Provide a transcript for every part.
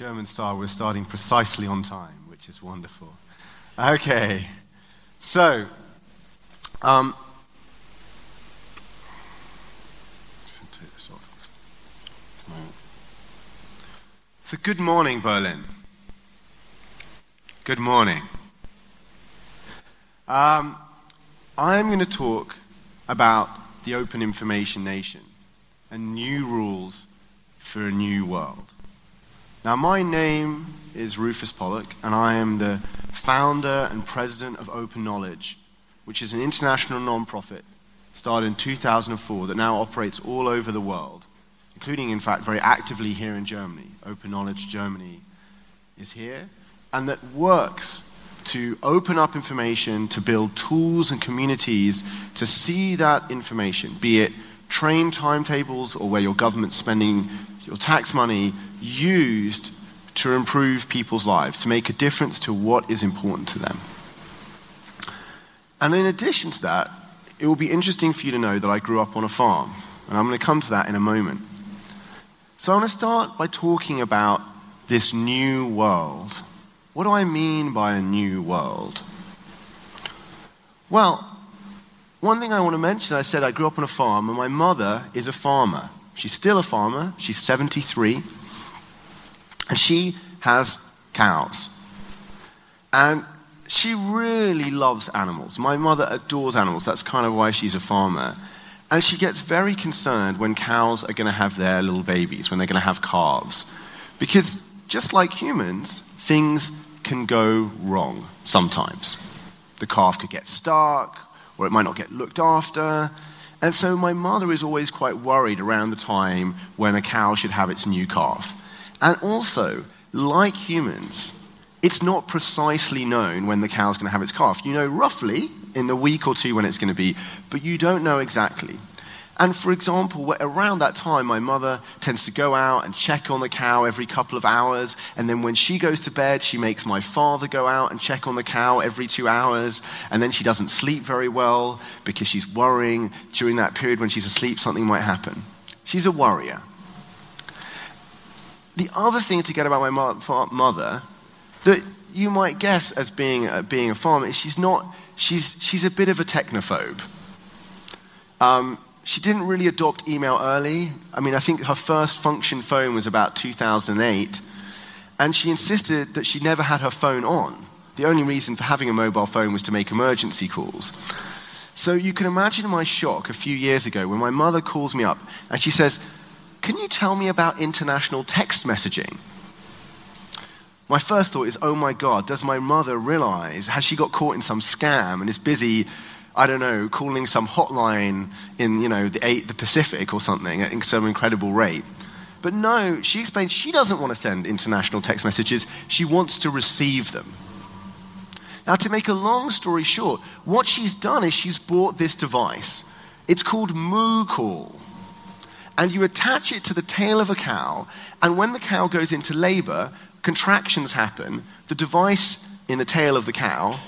German style, we're starting precisely on time, which is wonderful. Okay. So, um, take this off. So, good morning, Berlin. Good morning. Um, I'm going to talk about the open information nation and new rules for a new world. Now, my name is Rufus Pollock, and I am the founder and president of Open Knowledge, which is an international nonprofit started in 2004 that now operates all over the world, including, in fact, very actively here in Germany. Open Knowledge Germany is here, and that works to open up information, to build tools and communities to see that information, be it train timetables or where your government's spending your tax money used to improve people's lives, to make a difference to what is important to them. And in addition to that, it will be interesting for you to know that I grew up on a farm. And I'm going to come to that in a moment. So I want to start by talking about this new world. What do I mean by a new world? Well, one thing I want to mention I said I grew up on a farm, and my mother is a farmer. She's still a farmer, she's 73, and she has cows. And she really loves animals. My mother adores animals. That's kind of why she's a farmer. And she gets very concerned when cows are going to have their little babies, when they're going to have calves. Because just like humans, things can go wrong sometimes. The calf could get stuck, or it might not get looked after. And so my mother is always quite worried around the time when a cow should have its new calf. And also, like humans, it's not precisely known when the cow's going to have its calf. You know roughly in the week or two when it's going to be, but you don't know exactly. And for example, around that time, my mother tends to go out and check on the cow every couple of hours. And then when she goes to bed, she makes my father go out and check on the cow every two hours. And then she doesn't sleep very well because she's worrying during that period when she's asleep, something might happen. She's a worrier. The other thing to get about my mother that you might guess as being, uh, being a farmer is she's not, she's, she's a bit of a technophobe. Um, she didn't really adopt email early. I mean, I think her first function phone was about 2008. And she insisted that she never had her phone on. The only reason for having a mobile phone was to make emergency calls. So you can imagine my shock a few years ago when my mother calls me up and she says, Can you tell me about international text messaging? My first thought is, Oh my God, does my mother realize? Has she got caught in some scam and is busy I don't know, calling some hotline in, you know, the, the Pacific or something at some incredible rate. But no, she explains she doesn't want to send international text messages, she wants to receive them. Now, to make a long story short, what she's done is she's bought this device. It's called Moocall. And you attach it to the tail of a cow, and when the cow goes into labor, contractions happen. The device in the tail of the cow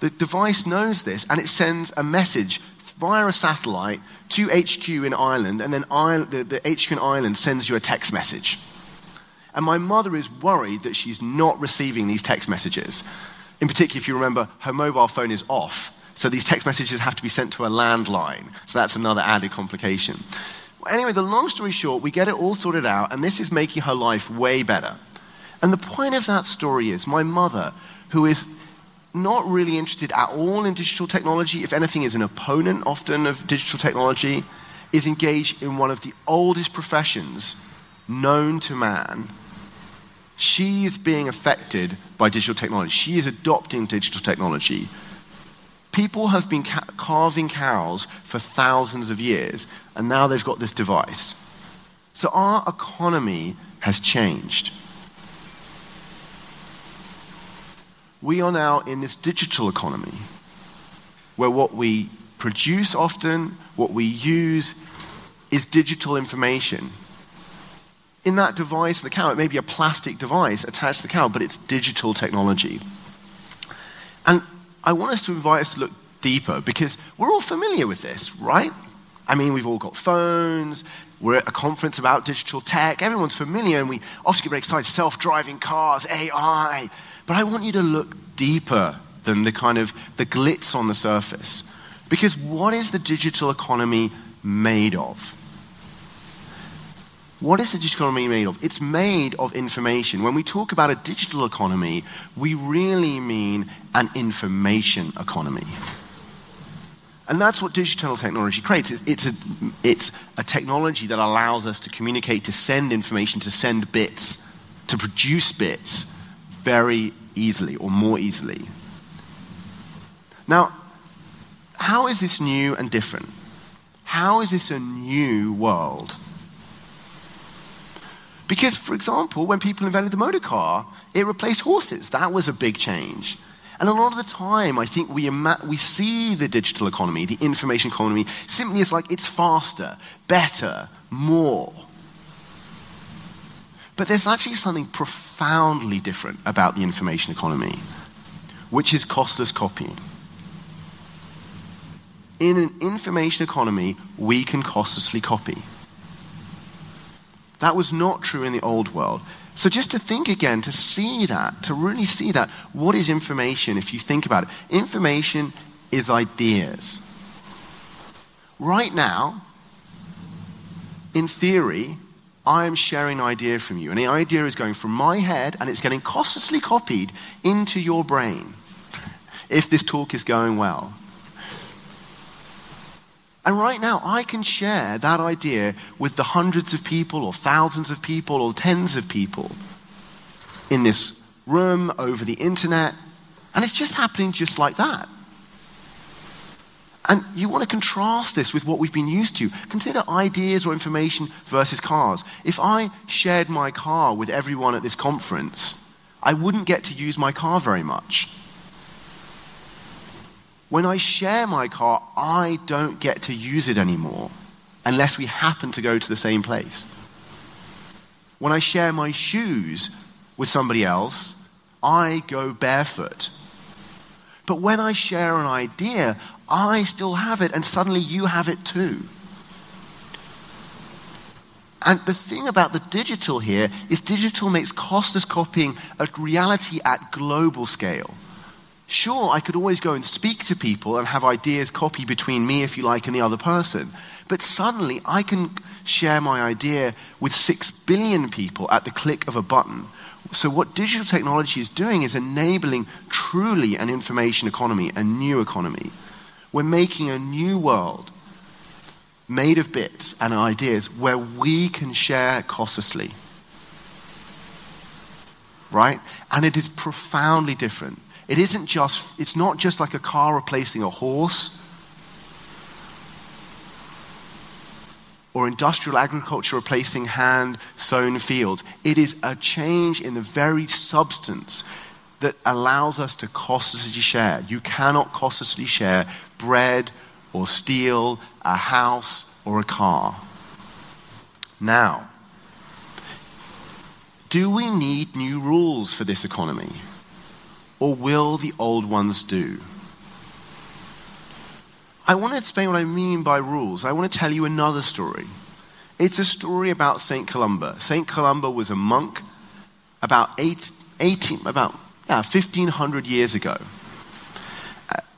the device knows this and it sends a message via a satellite to HQ in Ireland, and then the, the HQ in Ireland sends you a text message. And my mother is worried that she's not receiving these text messages. In particular, if you remember, her mobile phone is off. So these text messages have to be sent to a landline. So that's another added complication. Anyway, the long story short, we get it all sorted out, and this is making her life way better. And the point of that story is my mother, who is not really interested at all in digital technology, if anything, is an opponent often of digital technology, is engaged in one of the oldest professions known to man. She is being affected by digital technology. She is adopting digital technology. People have been ca- calving cows for thousands of years, and now they've got this device. So our economy has changed. We are now in this digital economy where what we produce often, what we use, is digital information. In that device, the cow, it may be a plastic device attached to the cow, but it's digital technology. And I want us to invite us to look deeper because we're all familiar with this, right? I mean, we've all got phones. We're at a conference about digital tech. Everyone's familiar, and we often get very excited self driving cars, AI. But I want you to look deeper than the kind of the glitz on the surface. Because what is the digital economy made of? What is the digital economy made of? It's made of information. When we talk about a digital economy, we really mean an information economy. And that's what digital technology creates. It's a, it's a technology that allows us to communicate, to send information, to send bits, to produce bits very easily or more easily. Now, how is this new and different? How is this a new world? Because, for example, when people invented the motor car, it replaced horses. That was a big change. And a lot of the time, I think we, ima- we see the digital economy, the information economy, simply as like it's faster, better, more. But there's actually something profoundly different about the information economy, which is costless copying. In an information economy, we can costlessly copy. That was not true in the old world. So, just to think again, to see that, to really see that, what is information if you think about it? Information is ideas. Right now, in theory, I am sharing an idea from you, and the idea is going from my head and it's getting costlessly copied into your brain if this talk is going well. And right now, I can share that idea with the hundreds of people, or thousands of people, or tens of people in this room, over the internet. And it's just happening just like that. And you want to contrast this with what we've been used to. Consider ideas or information versus cars. If I shared my car with everyone at this conference, I wouldn't get to use my car very much. When I share my car, I don't get to use it anymore unless we happen to go to the same place. When I share my shoes with somebody else, I go barefoot. But when I share an idea, I still have it, and suddenly you have it too. And the thing about the digital here is digital makes costless copying a reality at global scale. Sure, I could always go and speak to people and have ideas copy between me, if you like, and the other person. But suddenly I can share my idea with six billion people at the click of a button. So, what digital technology is doing is enabling truly an information economy, a new economy. We're making a new world made of bits and ideas where we can share costlessly. Right? And it is profoundly different it isn't just, it's not just like a car replacing a horse or industrial agriculture replacing hand sown fields. It is a change in the very substance that allows us to costlessly share. You cannot costlessly share bread or steel, a house or a car. Now, do we need new rules for this economy? Or will the old ones do? I want to explain what I mean by rules. I want to tell you another story. It's a story about St. Columba. St. Columba was a monk about, eight, 18, about yeah, 1500 years ago.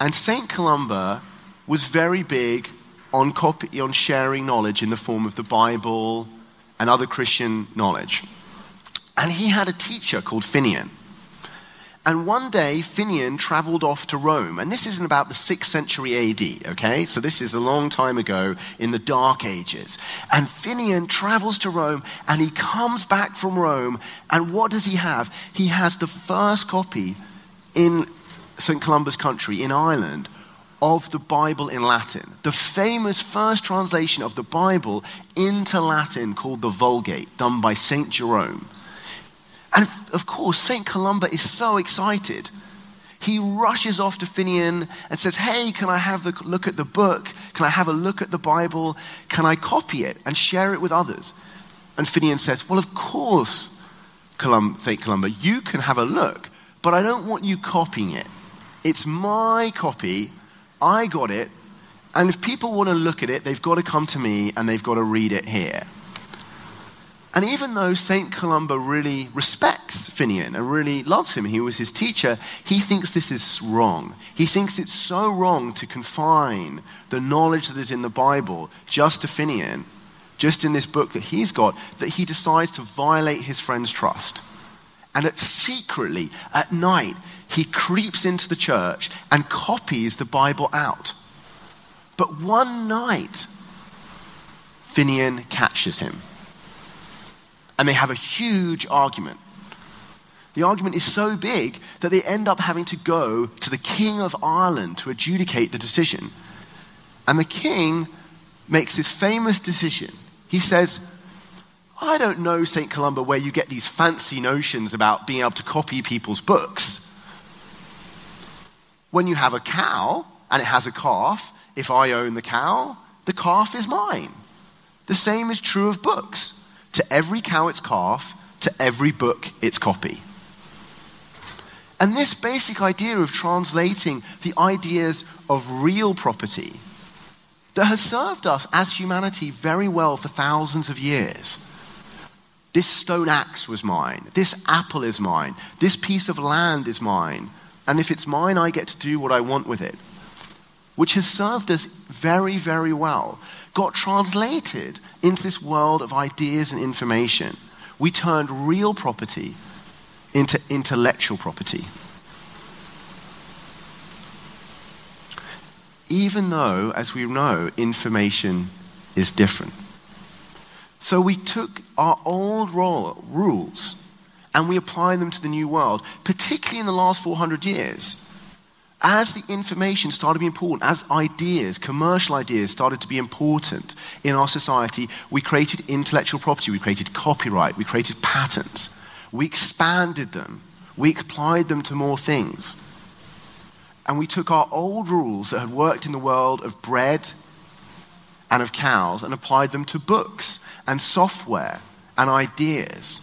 And St. Columba was very big on, copy, on sharing knowledge in the form of the Bible and other Christian knowledge. And he had a teacher called Finian. And one day, Finian traveled off to Rome. And this is in about the 6th century AD, okay? So this is a long time ago in the Dark Ages. And Finian travels to Rome and he comes back from Rome. And what does he have? He has the first copy in St. Columba's country, in Ireland, of the Bible in Latin. The famous first translation of the Bible into Latin called the Vulgate, done by St. Jerome. And of course, St. Columba is so excited. He rushes off to Finian and says, Hey, can I have a look at the book? Can I have a look at the Bible? Can I copy it and share it with others? And Finian says, Well, of course, St. Columba, you can have a look, but I don't want you copying it. It's my copy I got it, and if people want to look at it, they've got to come to me and they've got to read it here. And even though St. Columba really respects Finian and really loves him, he was his teacher, he thinks this is wrong. He thinks it's so wrong to confine the knowledge that is in the Bible just to Finian, just in this book that he's got, that he decides to violate his friend's trust. And that secretly, at night, he creeps into the church and copies the Bible out. But one night, Finian catches him and they have a huge argument. The argument is so big that they end up having to go to the King of Ireland to adjudicate the decision. And the king makes this famous decision. He says, I don't know, St. Columba, where you get these fancy notions about being able to copy people's books. When you have a cow and it has a calf, if I own the cow, the calf is mine. The same is true of books to every cow its calf, to every book its copy. And this basic idea of translating the ideas of real property that has served us as humanity very well for thousands of years. This stone axe was mine. This apple is mine. This piece of land is mine. And if it's mine, I get to do what I want with it. Which has served us very, very well got translated into this world of ideas and information. We turned real property into intellectual property. Even though, as we know, information is different. So we took our old rules and we applied them to the new world, particularly in the last 400 years as the information started to be important, as ideas, commercial ideas started to be important in our society, we created intellectual property, we created copyright, we created patents, we expanded them, we applied them to more things. And we took our old rules that had worked in the world of bread and of cows and applied them to books and software and ideas.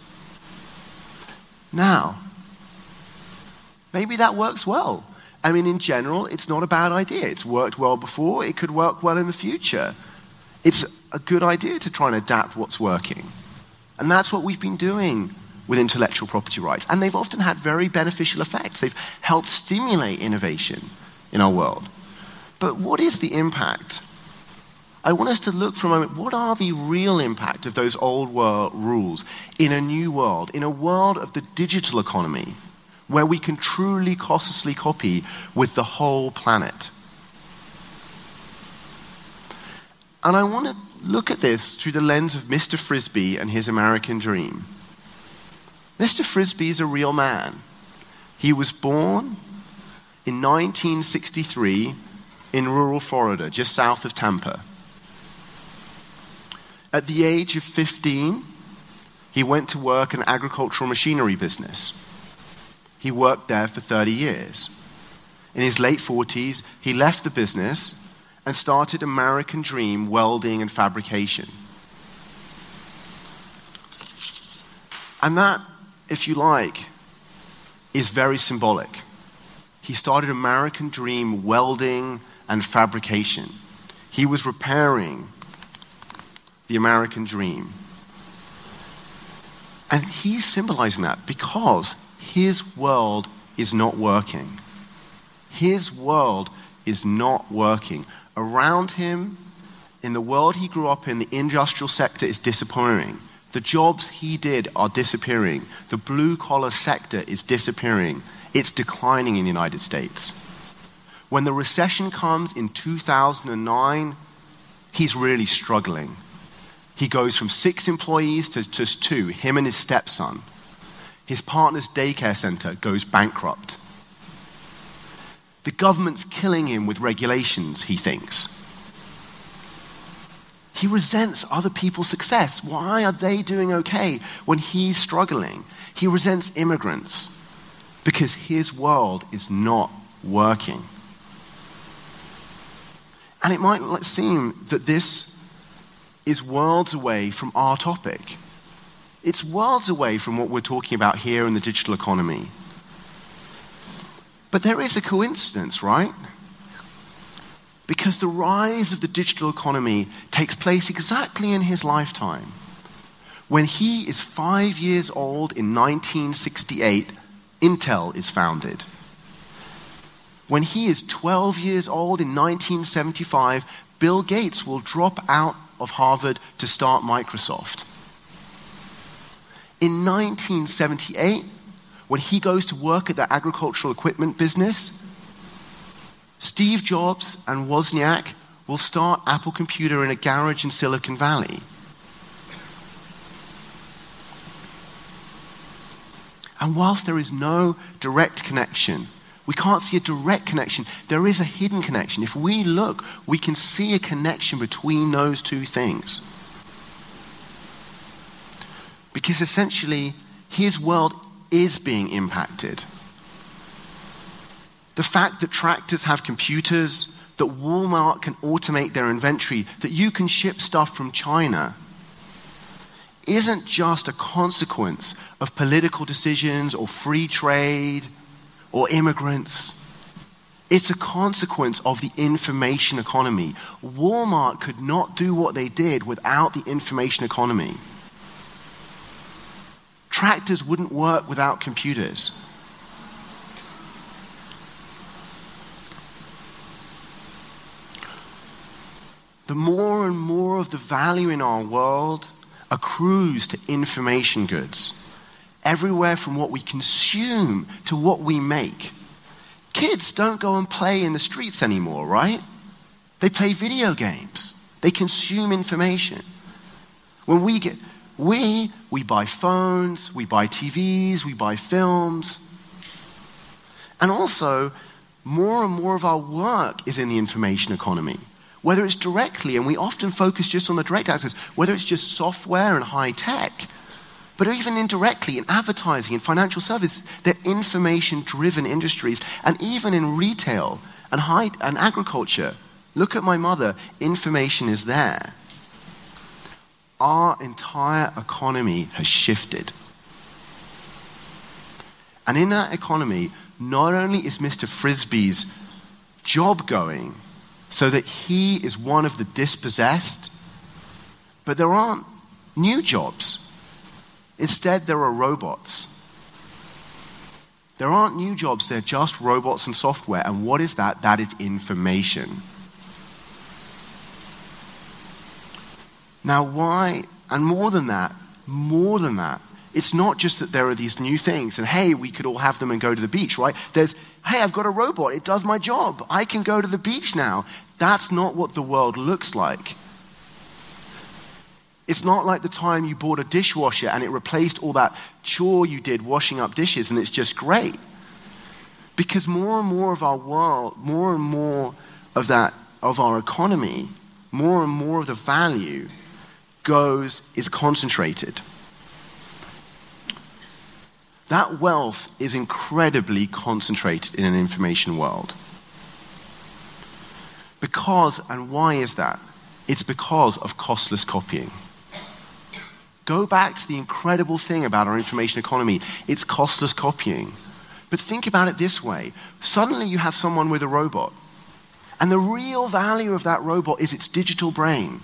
Now, maybe that works well. I mean, in general, it's not a bad idea. It's worked well before, it could work well in the future. It's a good idea to try and adapt what's working. And that's what we've been doing with intellectual property rights. And they've often had very beneficial effects. They've helped stimulate innovation in our world. But what is the impact? I want us to look for a moment what are the real impact of those old world rules in a new world, in a world of the digital economy? Where we can truly costlessly copy with the whole planet. And I want to look at this through the lens of Mr. Frisby and his American dream. Mr. Frisby is a real man. He was born in 1963 in rural Florida, just south of Tampa. At the age of 15, he went to work in agricultural machinery business. He worked there for 30 years. In his late 40s, he left the business and started American Dream Welding and Fabrication. And that, if you like, is very symbolic. He started American Dream Welding and Fabrication. He was repairing the American dream. And he's symbolizing that because his world is not working. His world is not working. Around him, in the world he grew up in, the industrial sector is disappearing. The jobs he did are disappearing. The blue collar sector is disappearing. It's declining in the United States. When the recession comes in 2009, he's really struggling. He goes from six employees to just two, him and his stepson his partner's daycare center goes bankrupt. The government's killing him with regulations, he thinks. He resents other people's success. Why are they doing okay when he's struggling? He resents immigrants because his world is not working. And it might seem that this is worlds away from our topic. It's worlds away from what we're talking about here in the digital economy. But there is a coincidence, right? Because the rise of the digital economy takes place exactly in his lifetime. When he is five years old in 1968, Intel is founded. When he is 12 years old in 1975, Bill Gates will drop out of Harvard to start Microsoft. In 1978, when he goes to work at the agricultural equipment business, Steve Jobs and Wozniak will start Apple Computer in a garage in Silicon Valley. And whilst there is no direct connection, we can't see a direct connection, there is a hidden connection. If we look, we can see a connection between those two things. Because essentially, his world is being impacted. The fact that tractors have computers, that Walmart can automate their inventory, that you can ship stuff from China, isn't just a consequence of political decisions or free trade or immigrants. It's a consequence of the information economy. Walmart could not do what they did without the information economy. Tractors wouldn't work without computers. the more and more of the value in our world accrues to information goods. Everywhere from what we consume to what we make. Kids don't go and play in the streets anymore, right? They play video games. They consume information. When we get, we, we buy phones, we buy TVs, we buy films. And also, more and more of our work is in the information economy whether it's directly, and we often focus just on the direct access, whether it's just software and high tech, but even indirectly in advertising and financial services, they're information driven industries, and even in retail and, high, and agriculture. Look at my mother, information is there. Our entire economy has shifted. And in that economy, not only is Mr. Frisby's job going, so that he is one of the dispossessed. But there aren't new jobs. Instead, there are robots. There aren't new jobs, they're just robots and software. And what is that? That is information. Now, why? And more than that, more than that, it's not just that there are these new things and hey, we could all have them and go to the beach, right? There's, hey, I've got a robot, it does my job. I can go to the beach now. That's not what the world looks like. It's not like the time you bought a dishwasher and it replaced all that chore you did washing up dishes and it's just great. Because more and more of our world, more and more of that, of our economy, more and more of the value goes, is concentrated. That wealth is incredibly concentrated in an information world. Because, and why is that? It's because of costless copying. Go back to the incredible thing about our information economy it's costless copying. But think about it this way suddenly you have someone with a robot, and the real value of that robot is its digital brain.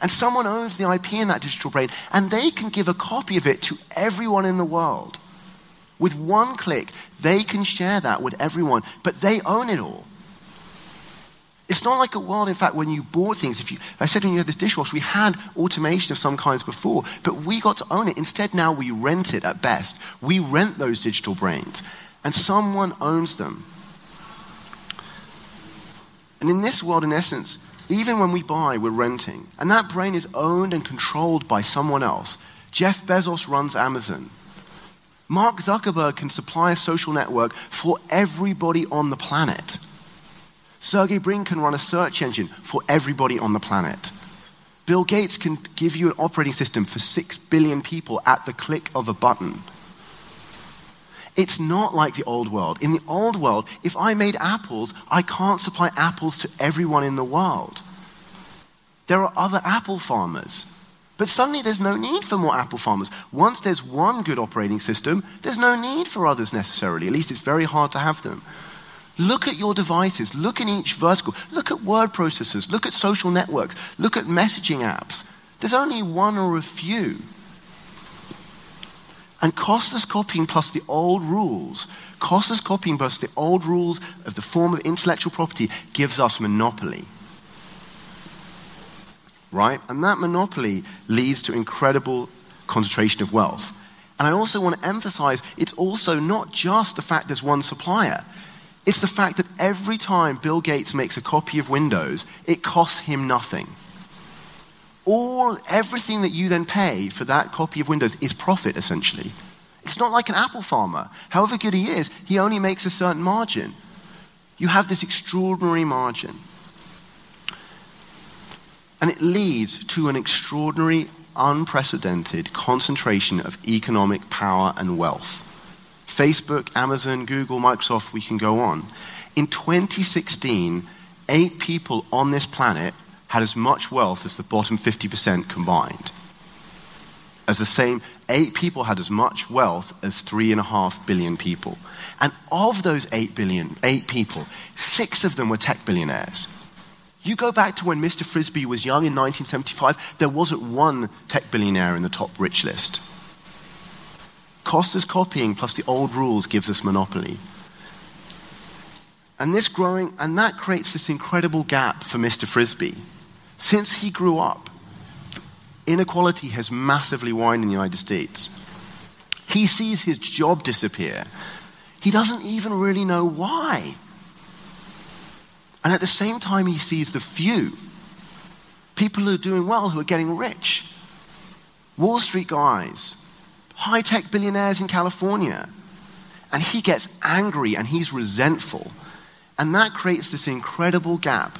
And someone owns the IP in that digital brain, and they can give a copy of it to everyone in the world. With one click, they can share that with everyone, but they own it all. It's not like a world, in fact, when you bought things. If you, I said when you had this dishwasher, we had automation of some kinds before, but we got to own it. Instead, now we rent it at best. We rent those digital brains, and someone owns them. And in this world, in essence, even when we buy, we're renting. And that brain is owned and controlled by someone else. Jeff Bezos runs Amazon. Mark Zuckerberg can supply a social network for everybody on the planet. Sergey Brin can run a search engine for everybody on the planet. Bill Gates can give you an operating system for 6 billion people at the click of a button. It's not like the old world. In the old world, if I made apples, I can't supply apples to everyone in the world. There are other apple farmers. But suddenly there's no need for more apple farmers. Once there's one good operating system, there's no need for others necessarily. At least it's very hard to have them. Look at your devices. Look in each vertical. Look at word processors. Look at social networks. Look at messaging apps. There's only one or a few. And costless copying plus the old rules, costless copying plus the old rules of the form of intellectual property gives us monopoly. Right? And that monopoly leads to incredible concentration of wealth. And I also want to emphasize it's also not just the fact there's one supplier. It's the fact that every time Bill Gates makes a copy of Windows, it costs him nothing. All, everything that you then pay for that copy of Windows is profit, essentially. It's not like an apple farmer. However good he is, he only makes a certain margin. You have this extraordinary margin. And it leads to an extraordinary, unprecedented concentration of economic power and wealth. Facebook, Amazon, Google, Microsoft, we can go on. In 2016, eight people on this planet had as much wealth as the bottom 50% combined. As the same, eight people had as much wealth as three and a half billion people. And of those eight billion, eight people, six of them were tech billionaires. You go back to when Mr. Frisby was young in 1975, there wasn't one tech billionaire in the top rich list. Costless copying plus the old rules gives us monopoly. And this growing, and that creates this incredible gap for Mr. Frisby. Since he grew up, inequality has massively widened in the United States. He sees his job disappear. He doesn't even really know why. And at the same time, he sees the few people who are doing well, who are getting rich. Wall Street guys, high tech billionaires in California. And he gets angry and he's resentful. And that creates this incredible gap.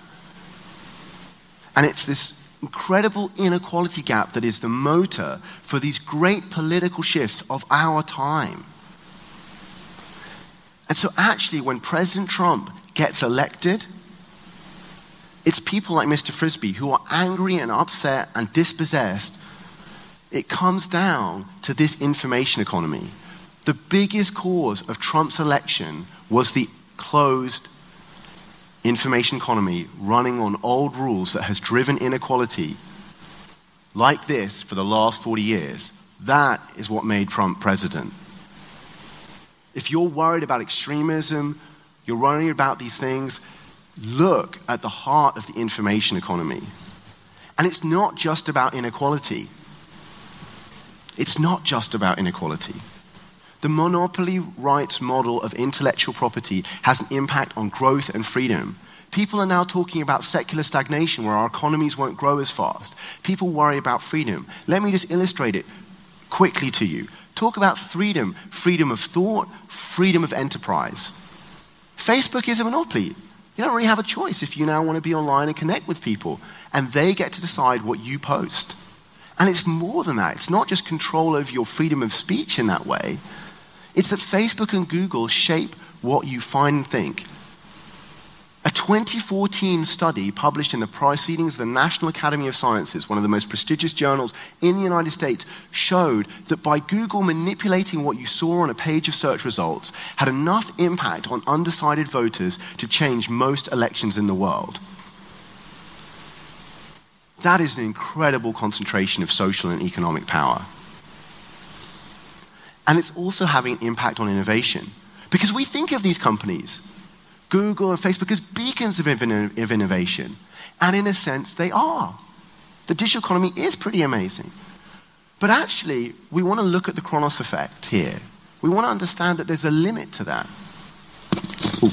And it's this incredible inequality gap that is the motor for these great political shifts of our time. And so, actually, when President Trump gets elected, it's people like Mr. Frisby who are angry and upset and dispossessed it comes down to this information economy. The biggest cause of Trump's election was the closed information economy running on old rules that has driven inequality like this for the last 40 years. That is what made Trump president. If you're worried about extremism, you're worried about these things, look at the heart of the information economy. And it's not just about inequality. It's not just about inequality. The monopoly rights model of intellectual property has an impact on growth and freedom. People are now talking about secular stagnation where our economies won't grow as fast. People worry about freedom. Let me just illustrate it quickly to you. Talk about freedom freedom of thought, freedom of enterprise. Facebook is a monopoly. You don't really have a choice if you now want to be online and connect with people, and they get to decide what you post. And it's more than that. It's not just control over your freedom of speech in that way. It's that Facebook and Google shape what you find and think. A 2014 study published in the Proceedings of the National Academy of Sciences, one of the most prestigious journals in the United States, showed that by Google manipulating what you saw on a page of search results had enough impact on undecided voters to change most elections in the world. That is an incredible concentration of social and economic power. And it's also having an impact on innovation. Because we think of these companies, Google and Facebook, as beacons of, of innovation. And in a sense, they are. The digital economy is pretty amazing. But actually, we want to look at the Kronos effect here. We want to understand that there's a limit to that. Ooh.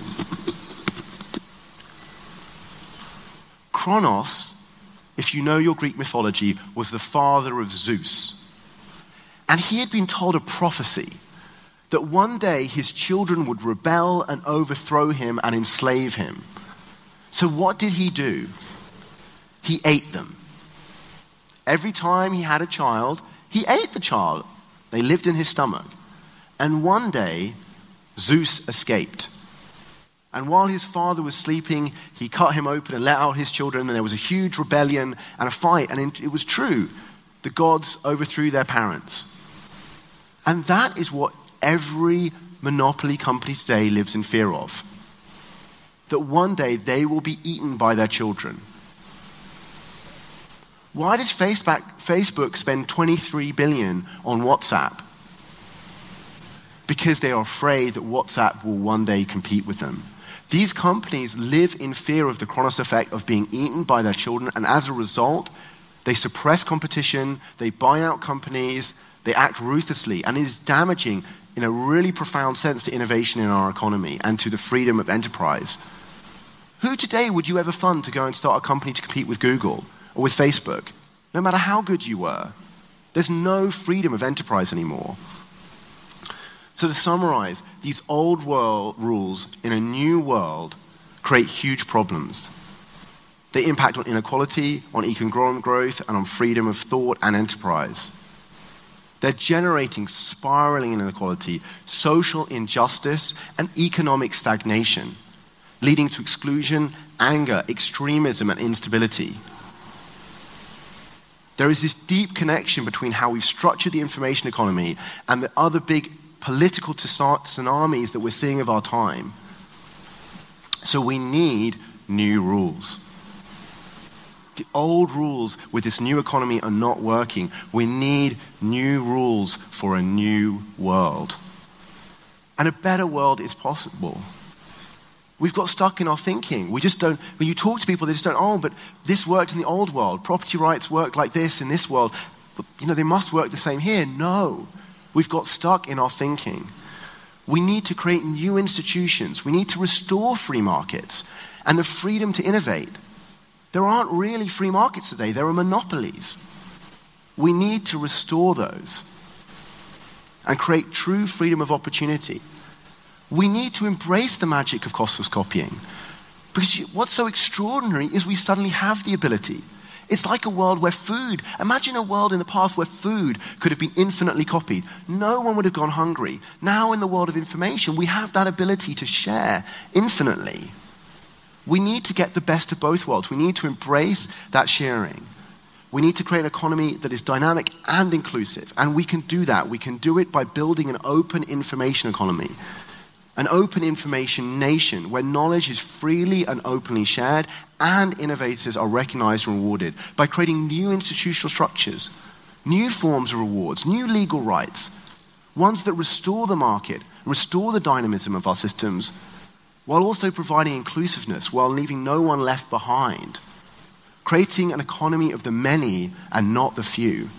Kronos if you know your Greek mythology, was the father of Zeus. And he had been told a prophecy that one day his children would rebel and overthrow him and enslave him. So, what did he do? He ate them. Every time he had a child, he ate the child. They lived in his stomach. And one day, Zeus escaped. And while his father was sleeping, he cut him open and let out his children, and there was a huge rebellion and a fight. And it was true. The gods overthrew their parents. And that is what every monopoly company today lives in fear of. that one day they will be eaten by their children. Why does Facebook spend 23 billion on WhatsApp? Because they are afraid that WhatsApp will one day compete with them. These companies live in fear of the Kronos effect of being eaten by their children, and as a result, they suppress competition, they buy out companies, they act ruthlessly, and it is damaging in a really profound sense to innovation in our economy and to the freedom of enterprise. Who today would you ever fund to go and start a company to compete with Google or with Facebook? No matter how good you were, there's no freedom of enterprise anymore. So, to summarize, these old world rules in a new world create huge problems. They impact on inequality, on economic growth, and on freedom of thought and enterprise. They're generating spiraling inequality, social injustice, and economic stagnation, leading to exclusion, anger, extremism, and instability. There is this deep connection between how we've structured the information economy and the other big political tsunamis that we're seeing of our time. So we need new rules. The old rules with this new economy are not working. We need new rules for a new world. And a better world is possible. We've got stuck in our thinking. We just don't, when you talk to people, they just don't, oh, but this worked in the old world. Property rights worked like this in this world. But, you know, they must work the same here. No. We've got stuck in our thinking. We need to create new institutions. We need to restore free markets and the freedom to innovate. There aren't really free markets today, there are monopolies. We need to restore those and create true freedom of opportunity. We need to embrace the magic of costless copying. Because what's so extraordinary is we suddenly have the ability it's like a world where food, imagine a world in the past where food could have been infinitely copied. No one would have gone hungry. Now, in the world of information, we have that ability to share infinitely. We need to get the best of both worlds. We need to embrace that sharing. We need to create an economy that is dynamic and inclusive. And we can do that. We can do it by building an open information economy an open information nation where knowledge is freely and openly shared and innovators are recognized and rewarded by creating new institutional structures, new forms of rewards, new legal rights, ones that restore the market, restore the dynamism of our systems, while also providing inclusiveness while leaving no one left behind, creating an economy of the many and not the few.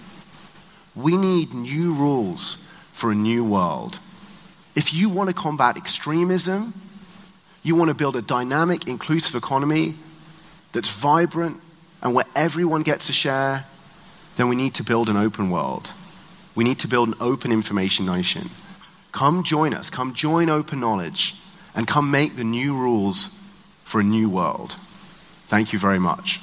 We need new rules for a new world. If you want to combat extremism, you want to build a dynamic, inclusive economy that's vibrant and where everyone gets a share, then we need to build an open world. We need to build an open information nation. Come join us, come join Open Knowledge, and come make the new rules for a new world. Thank you very much.